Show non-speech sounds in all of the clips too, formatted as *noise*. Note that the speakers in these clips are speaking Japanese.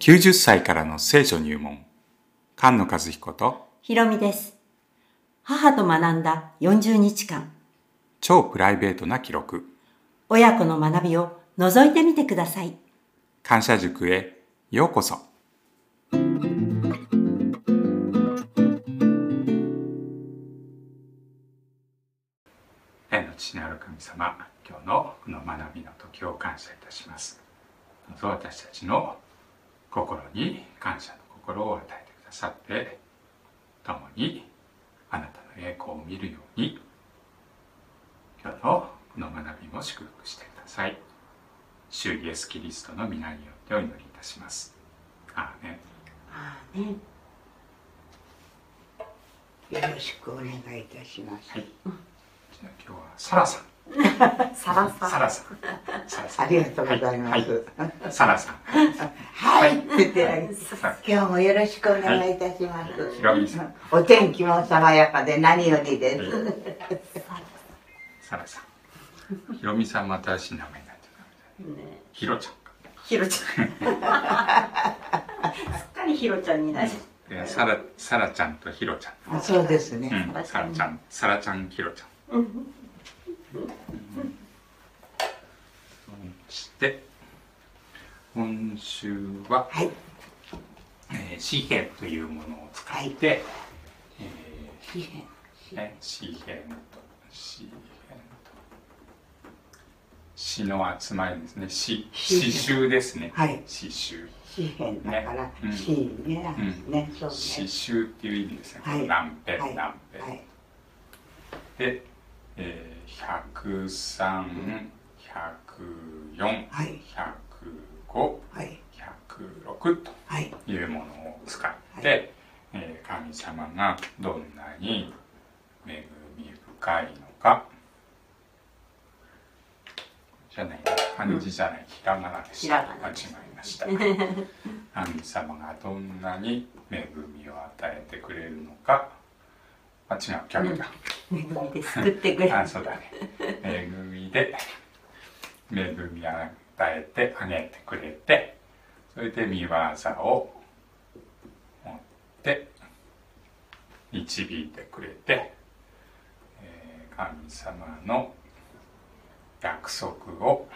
90歳からの聖書入門。菅野和彦とひろみです。母と学んだ40日間、超プライベートな記録。親子の学びを覗いてみてください。感謝塾へようこそ。天の父なる神様今日のこの学びの時を感謝いたします。どうぞ私たちの心に感謝の心を与えてくださって共にあなたの栄光を見るように今日のこの学びも祝福してください。主イエス・キリストの皆によってお祈りいたします。アーメン。ああね。よろしくお願いいたします。はい。じゃあ今日はサラさん *laughs* サラササラさんサラ。さんありがとうございます。ははい。サラさん。はい、って今日もよろしくお願いいたします。ひろみさん。お天気も爽やかで何よりです。サラさん。ひろみさんも新しい名前になってたみたいねひろちゃん。かひろちゃん。すっかりひろちゃんになる。でサラサラちゃんとひろちゃん。あそうですね。うん、サラちゃん、サラちゃん、ひろちゃん。そして、今週は、はい。えー詩篇というものを使って、詩篇えーね、詩篇と、詩篇と、詩の集まりですね。詩、詩詩集ですね。はい詩集。詩篇だから詩ね、うんね、そうね。詩集っていう意味ですね。はい何編、はい何編。はい。で、えー、103、104、はい。105、はい。106とはい。いうものを使って、はえー神様がどんなに恵み深いのか。じゃない漢字じゃない、ひらがなでした。間違えました。*laughs* 神様がどんなに恵みを与えてくれるのかあ違う逆だ、恵みで救ってくれる。*laughs* あそうだね恵みで恵みを与えてあげてくれてそれで見業を持って導いてくれて、えー神様の約束を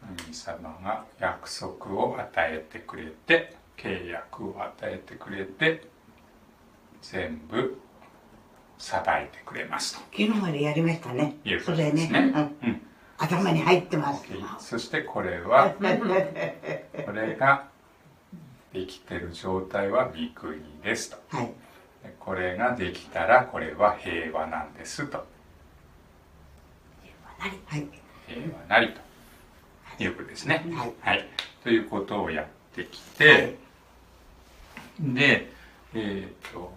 神様が約束を与えてくれて契約を与えてくれて全部裁いてくれますと昨日までやりましたねいう。こそれね。とですね。うんうん頭に入ってます。そしてこれは *laughs* これができてる状態は御国ですとはい。でこれができたらこれは平和なんですとはい。平和なりということですね。はいということをやってきて、でえっ、と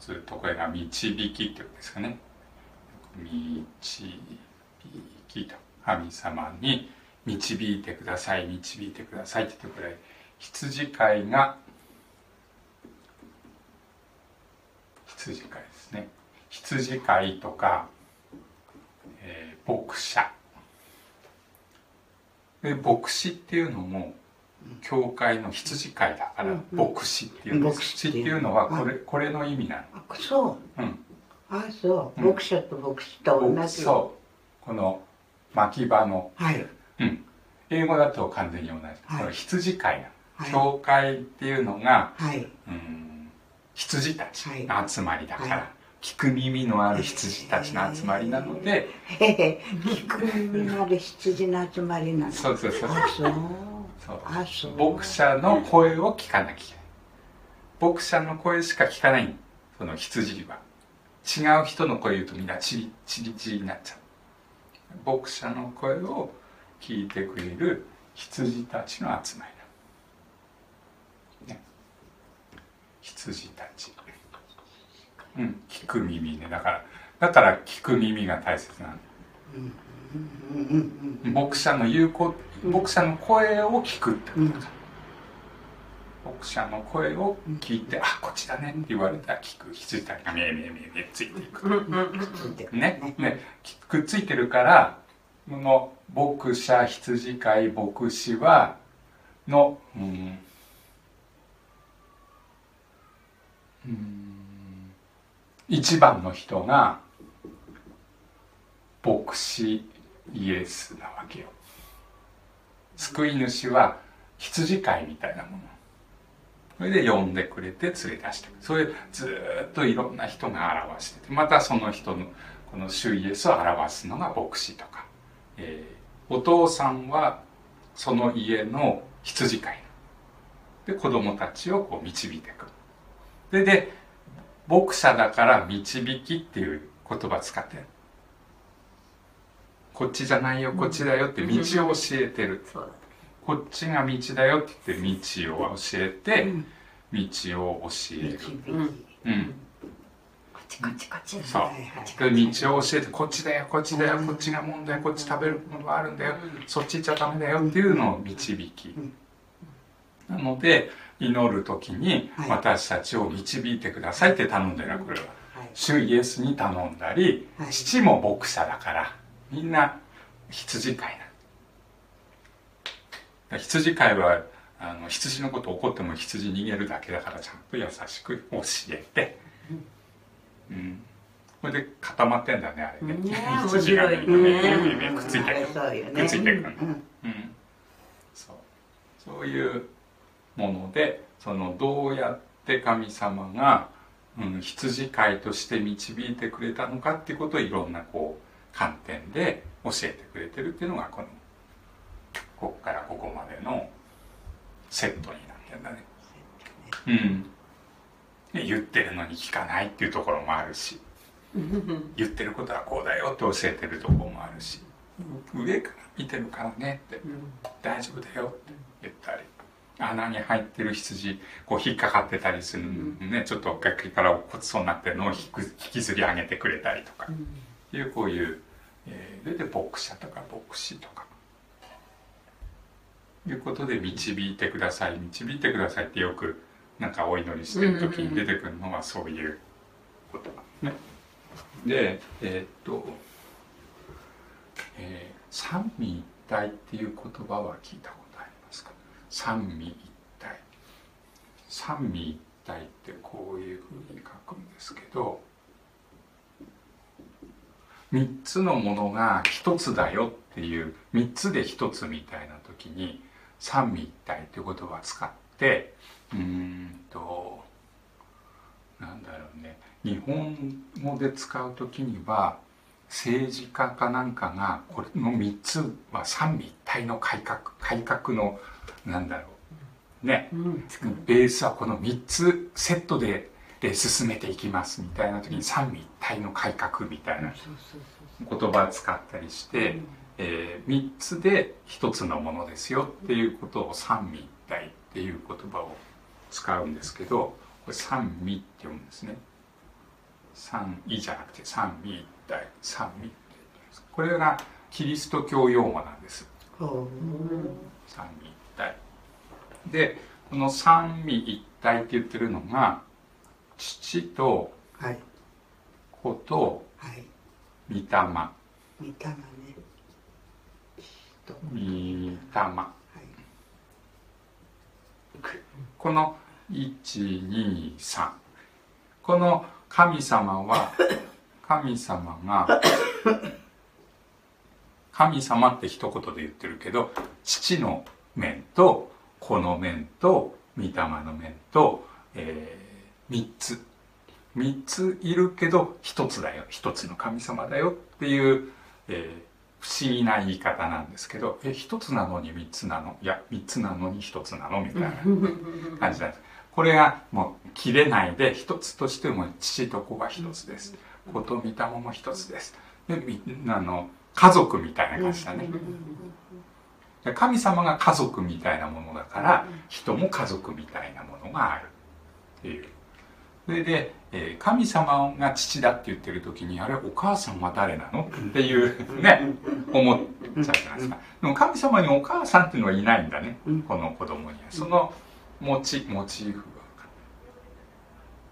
ずっとこれが導きってことですかね。導きと神様に導いてください導いてくださいって言ってこれ羊飼いが羊飼いですね。羊飼いとか、えー牧者。で牧師っていうのも教会の羊飼いだから牧師っていうんです牧師っていうのはこれこれの意味なの。あそう。うん。あ、そう。うん。牧師と牧師と同じ。そう。この牧場の、はい。うん、英語だと完全に同じ、はい。この羊飼いな教会っていうのが、はい。うん、羊たちはい。の集まりだから、はい。聞く耳のある羊たちの集まりなので、へへ、聞く耳のある羊の集まりなの。そうそうそう。あ、そう。牧者の声を聞かなきゃいけない。牧者の声しか聞かないのその羊は。違う人の声言うとみんなチリチリチリになっちゃう。牧者の声を聞いてくれる羊たちの集まりだ、ね、羊たち。うん聞く耳ね。だからだから聞く耳が大切なのうん。牧者の言うこ牧者の声を聞くってことだ、牧者の声を聞いて「あこっちだね」って言われたら聞く羊たちがめえめえめえめえついていくねねくっついてるからこの牧者羊飼い牧師はの、うんうん、一番の人が牧師イエスなわけよ救い主は羊飼いみたいなもの。それで呼んでくれて連れ出してくる。それずっといろんな人が表してて。またその人のこの主イエスを表すのが牧師とか、えー、お父さんはその家の羊飼い。で子供たちをこう導いていくでで牧者だから導きっていう言葉使ってこっちじゃないよこっちだよって道を教えてる、こっちが道だよって言って道を教えて、道を教える、うん。こっちこっちこっちそう。道を教えてこっちだよこっちだよこっちが問題こっち食べるものがあるんだよそっち行っちゃダメだよっていうのを導き。なので祈る時に私たちを導いてくださいって頼んでるこれは。主イエスに頼んだり父も牧者だからみんな羊飼いな羊飼いはあの羊のこと怒っても羊逃げるだけだからちゃんと優しく教えて、うん、これで固まってんだねあれね、*laughs* ね羊がね。くっつい。てくくっついてくる、うん。うん、そう。そういうものでそのどうやって神様が、うん、羊飼いとして導いてくれたのかっていうことをいろんなこう観点で教えてくれてるっていうのがこのこっからここまでのセットになってんだね。うん。で言ってるのに聞かないっていうところもあるし。言ってることはこうだよって教えてるところもあるし。上から見てるからねって。大丈夫だよって言ったり。穴に入ってる羊こう引っかかってたりするのね。ちょっと崖から落っこちそうになってるのを引きずり上げてくれたりとかいうこういう、えー、で牧者とか牧師とか。いうことで導いてください導いてくださいってよくなんかお祈りしてる時に出てくるのはそういうことね。でえーっと、えー三位一体っていう言葉は聞いたことありますか？三位一体。三位一体ってこういうふうに書くんですけど三つのものが一つだよっていう三つで一つみたいな時に三位一体っていう言葉を使ってうーんとなんだろうね。日本語で使う時には政治家かなんかがこれの3つは三位一体の改革改革のなんだろうね。うん。ベースはこの3つセットでで進めていきますみたいな時に三位一体の改革みたいな言葉を使ったりして、え3つで1つのものですよっていうことを三位一体っていう言葉を使うんですけどこれ三位って読むんですね。三位じゃなくて三位一体三位って言うんです。これがキリスト教用語なんです。三位一体。でこの三位一体って言ってるのが父と子とはい。御霊。見たがね。と御霊。はい。この123この神様は *laughs* 神様が神様って一言で言ってるけど父の面と子の面と御霊の面と、え3つ。3ついるけど1つだよ。1つの神様だよ。っていう、えー不思議な言い方なんですけどえ1つなのに3つなの？いや3つなのに1つなの？みたいな *laughs* 感じなんです。これがもう切れないで1つとしても父と子が1つです。子と御霊も1つです。でみあの家族みたいな感じだね。で神様が家族みたいなものだから人も家族みたいなものがある。っていうそれで、えー神様が父だって言ってる時にあれお母さんは誰なの？っていうね思っちゃうじゃないですか。でも神様にお母さんっていうのはいないんだねこの子供には。そのモチモチーフが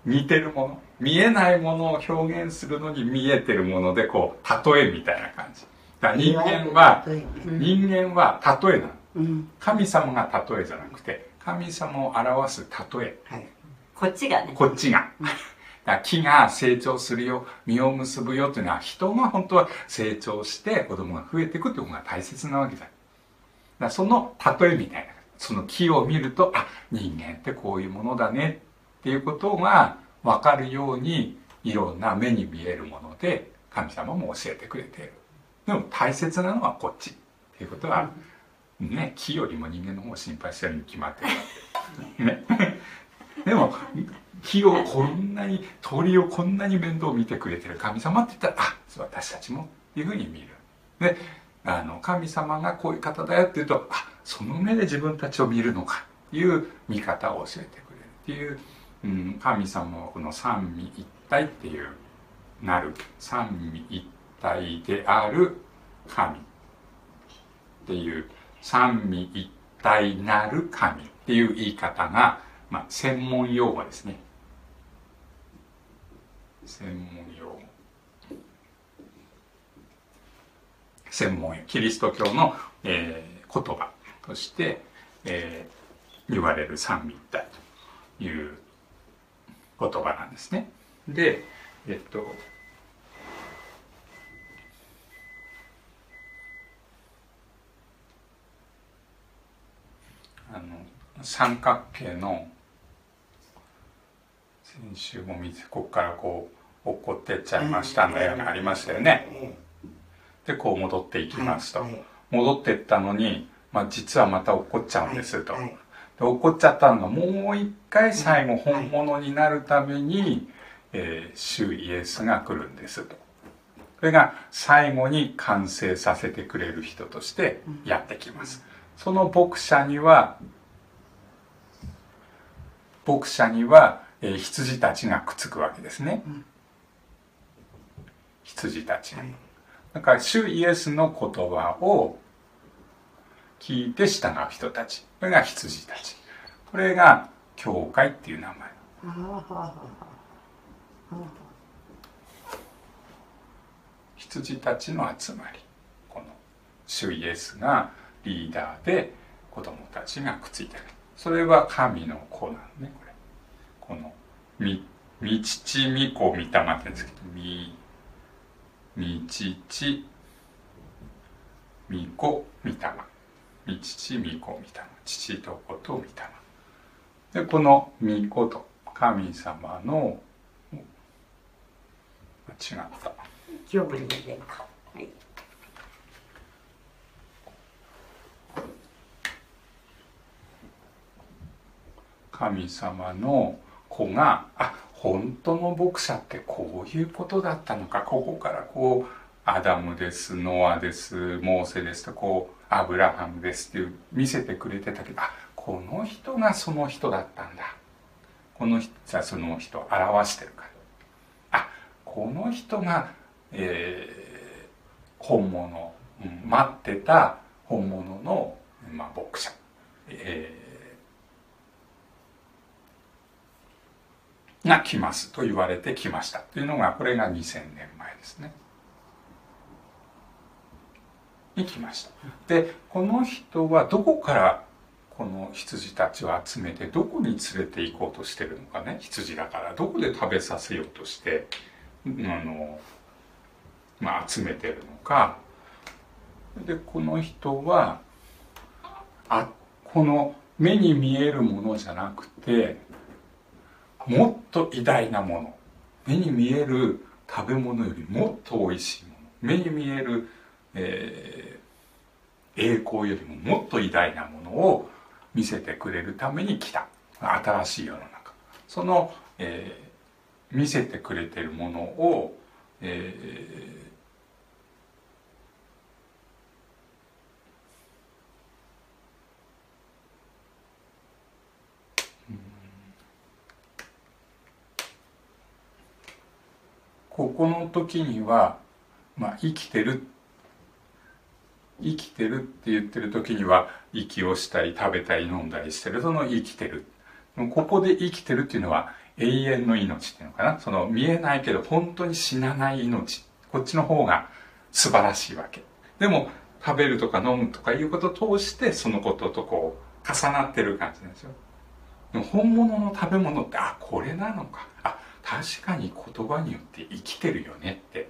似てるもの見えないものを表現するのに見えてるものでこう例えみたいな感じ。だ人間は人間は例えなの。うん。神様が例えじゃなくて神様を表す例え。はいこっちがね。こっちが。だ木が成長するよ、実を結ぶよっていうのは人が本当は成長して子供が増えていくってことが大切なわけだ。だその例えみたいな、その木を見ると、あ、人間ってこういうものだねっていうことが分かるようにいろんな目に見えるもので神様も教えてくれている。でも大切なのはこっちっていうことは、ね、木よりも人間の方を心配してるに決まってるわけ。ね。でも木をこんなに鳥をこんなに面倒見てくれてる神様って言ったらあそう私たちもっていうふうに見る。であの神様がこういう方だよって言うとあその目で自分たちを見るのかっていう見方を教えてくれるっていう、うん、神様はこの三位一体っていうなる三位一体である神っていう三位一体なる神っていう言い方がまあ、専門用語ですね。専門用。語専門用。キリスト教の、えー言葉として、えー言われる三位一体という言葉なんですね。でえっとあの三角形の先週もここからこう落っこってっちゃいましたのようにありましたよね。えでこう戻っていきますと、戻ってったのに、まあ、実はまた落っこっちゃうんですと、で落っこっちゃったのがもう一回最後本物になるために、えー主イエスが来るんですと。これが最後に完成させてくれる人としてやってきます。その牧者には牧者には、えー羊たちがくっつくわけですね、うん。羊たち。がはいだから主イエスの言葉を聞いて従う人たち。これが羊たち。これが教会っていう名前。羊たちの集まり。この主イエスがリーダーで子供たちがくっついてる。それは神の子なのねこれこのみ「み父み子み霊」って言うんですけど「み」「み父」「み子み霊」「み父み子み霊」「父と子とみ霊」でこの「み子」と神様の間違った業務に伝か。はい。神様の子があ本当の牧者ってこういうことだったのか。ここからこうアダムですノアですモーセですとこうアブラハムですっていう見せてくれてたけどあこの人がその人だったんだ。この人じゃその人を表してるから。あこの人が、えー本物、待ってた本物の、まあ、牧者、えーが来ますと言われてきましたというのがこれが2000年前ですね。に来ました。でこの人はどこからこの羊たちを集めてどこに連れて行こうとしてるのかね羊だからどこで食べさせようとしてあの、まあ、集めてるのかでこの人はあこの目に見えるものじゃなくてもっと偉大なもの。目に見える食べ物よりもっと美味しいもの。目に見える、えー栄光よりももっと偉大なものを見せてくれるために来た。新しい世の中。その、えー見せてくれてるものを、えーここの時には、まあ、生きてる。生きてるって言ってる時には息をしたり食べたり飲んだりしてる。その生きてる。ここで生きてるっていうのは永遠の命っていうのかな。その見えないけど本当に死なない命。こっちの方が素晴らしいわけ。でも食べるとか飲むとかいうことを通してそのこととこう重なってる感じなんですよ。本物の食べ物ってあこれなのか。あ確かに言葉によって生きてるよねって。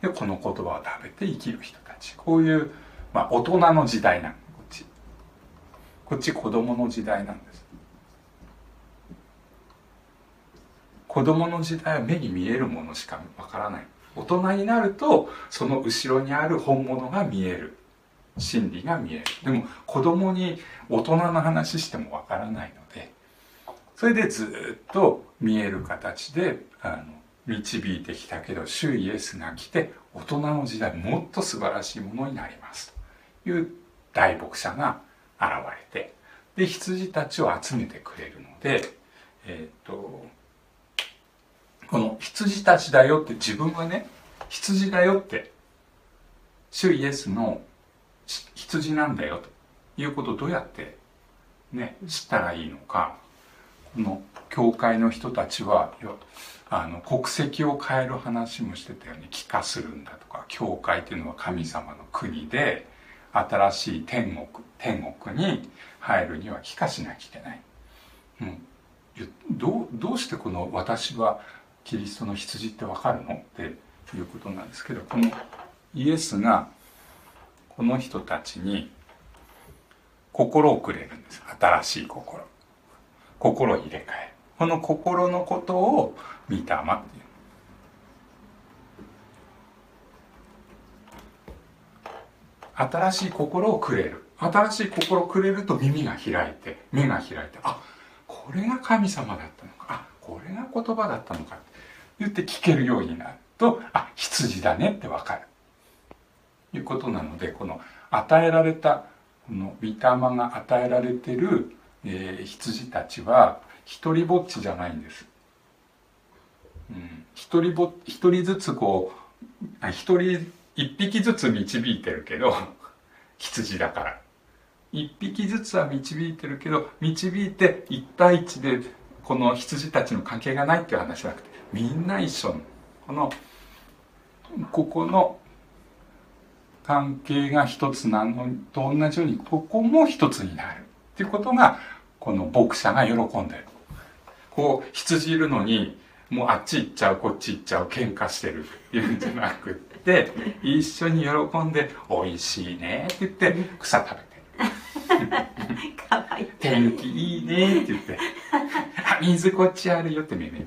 でこの言葉を食べて生きる人たち。こういう、まあ、大人の時代なんこっち。こっち子供の時代なんです。子供の時代は目に見えるものしかわからない。大人になるとその後ろにある本物が見える。真理が見える。でも子供に大人の話してもわからないので。それでずっと見える形であの導いてきたけど主イエスが来て大人の時代もっと素晴らしいものになりますと。いう大牧者が現れてで羊たちを集めてくれるのでえっ、とこの羊たちだよって自分はね羊だよって主イエスの羊なんだよということをどうやってね知ったらいいのか。の教会の人たちはあの国籍を変える話もしてたように帰化するんだとか教会というのは神様の国で新しい天国天国に入るには帰化しなきゃいけない、うん、どうどうしてこの私はキリストの羊ってわかるの？っていうことなんですけどこのイエスがこの人たちに心をくれるんです。新しい心。心入れ替えこの心のことを御霊っていう新しい心をくれる。新しい心をくれると耳が開いて目が開いてあこれが神様だったのか。あこれが言葉だったのか。って言って聞けるようになるとあ羊だねってわかる。いうことなのでこの与えられたこの御霊が与えられてる、えー、羊たちは一人ぼっちじゃないんです。うん、一人ぼ一人ずつこう一人一匹ずつ導いてるけど *laughs* 羊だから。一匹ずつは導いてるけど導いて一対一でこの羊たちの関係がないっていう話じゃなくてみんな一緒のこのここの関係が一つなのと同じようにここも一つになる。っていうことがこの牧者が喜んでる。こう羊いるのにもうあっち行っちゃうこっち行っちゃう喧嘩してる。っていうんじゃなくって一緒に喜んで「美味しいね」って言って草食べてる。天気いいねって言って「あ水こっちあるよ」ってめめめ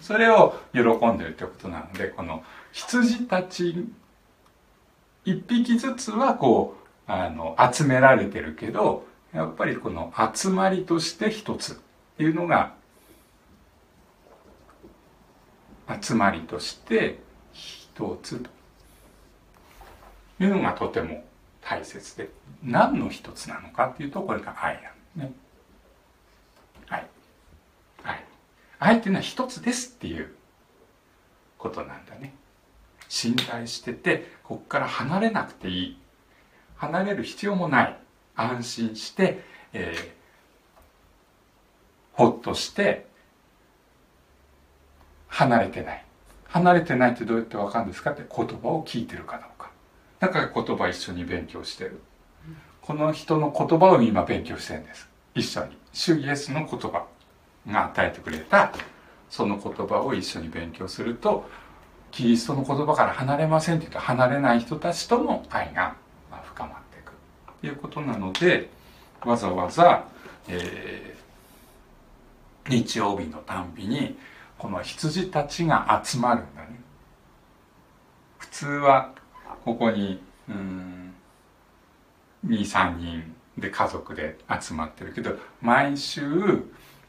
それを喜んでるってことなのでこの羊たち一匹ずつはこうあの集められてるけどやっぱりこの集まりとして一つっていうのが集まりとして一つというのがとても大切で何の一つなのかっていうとこれが愛なんですね。愛。愛。愛っていうのは一つですっていうことなんだね。信頼しててここから離れなくていい離れる必要もない安心して、えー、ほっとして離れてない。離れてないってどうやって分かるんですかって言葉を聞いてるかどうか。だから言葉一緒に勉強してる。この人の言葉を今勉強してるんです。一緒に。主イエスの言葉が与えてくれた。その言葉を一緒に勉強するとキリストの言葉から離れませんって言うと離れない人たちとの愛が深まていうことなのでわざわざ、えー、日曜日のたんびにこの羊たちが集まるんだね普通はここにうん23人で家族で集まってるけど毎週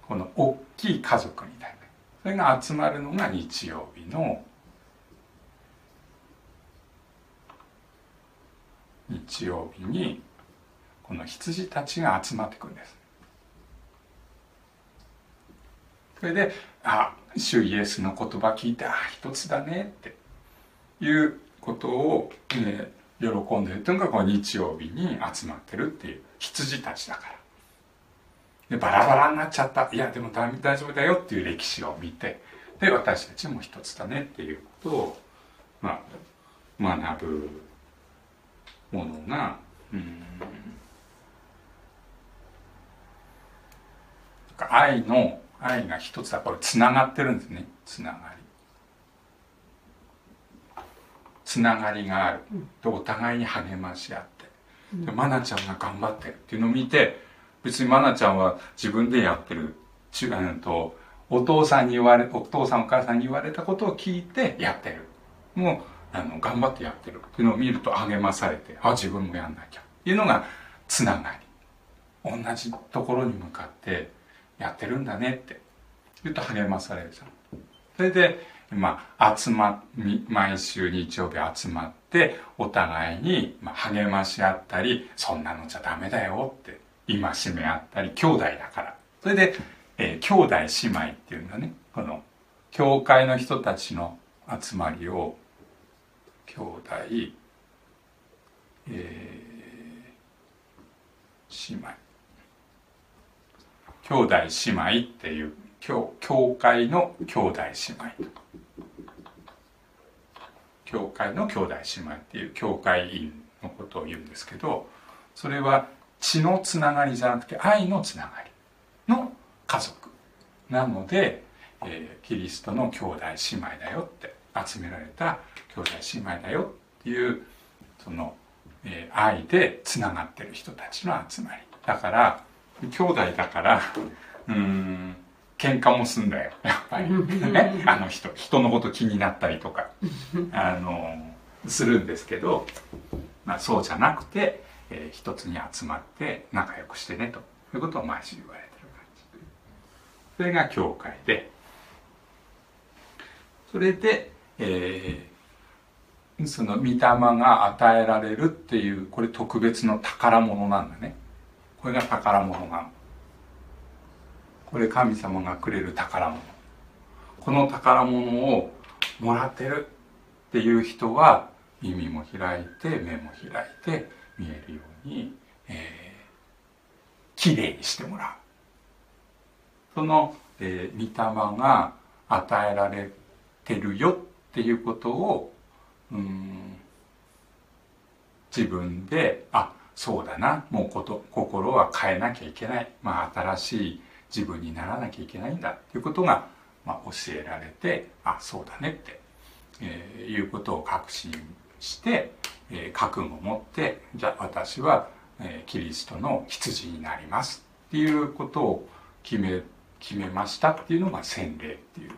この大きい家族みたいな。それが集まるのが日曜日の日曜日にこの羊たちが集まってくるんです。それであ主イエスの言葉聞いてあ一つだねっていうことを、ね、喜んでるというのがこの日曜日に集まってるっていう羊たちだから。でバラバラになっちゃった。いやでも大丈夫だよっていう歴史を見てで私たちも一つだねっていうことを、まあ、学ぶものがうん。愛の愛が一つだ。これつながってるんですね。つながり。つながりがある。でお互いに励まし合って。で愛菜ちゃんが頑張ってるっていうのを見て別に愛菜ちゃんは自分でやってる。ちうんとお父さんに言われお父さんお母さんに言われたことを聞いてやってる。もうあの頑張ってやってるっていうのを見ると励まされてあ自分もやんなきゃ。っていうのがつながり。同じところに向かってやってるんだねって。言うと励まされるじゃん。それでまあ集ま毎週日曜日集まってお互いにまあ励まし合ったりそんなのじゃダメだよって戒め合ったり兄弟だから。それで、えー、兄弟姉妹っていうんだね。この教会の人たちの集まりを兄弟、えー、姉妹。兄弟姉妹っていう教教会の兄弟姉妹教会の兄弟姉妹っていう教会員のことを言うんですけどそれは血のつながりじゃなくて愛のつながりの家族。なので、えー、キリストの兄弟姉妹だよって集められた兄弟姉妹だよっていうその、えー、愛でつながってる人たちの集まり。だから兄弟だからうん喧嘩もすんだよやっぱり。ね *laughs* あの人人のこと気になったりとかあのするんですけど、まあ、そうじゃなくて、えー、一つに集まって仲良くしてねと。いうことを毎週言われてる感じ。それが教会で。それで、えー、その御霊が与えられるっていうこれ特別の宝物なんだねこれが宝物なの。これ神様がくれる宝物。この宝物をもらってるっていう人は耳も開いて目も開いて見えるように、えー、きれいにしてもらう。その、えー、御霊が与えられてるよっていうことをうん自分であそうだな。もうこと心は変えなきゃいけない、まあ、新しい自分にならなきゃいけないんだ。っていうことが、まあ、教えられてあそうだねって、えー、いうことを確信して、えー、覚悟を持ってじゃあ私は、えー、キリストの羊になります。っていうことを決め決めましたっていうのが洗礼っていう。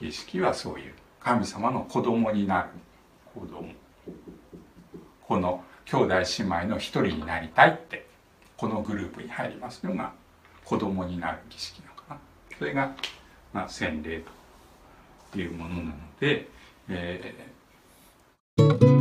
儀式はそういう。神様の子供になる。子供。この兄弟姉妹の一人になりたいってこのグループに入りますのが子供になる儀式なのかな。それが、まあ、洗礼というものなので、えー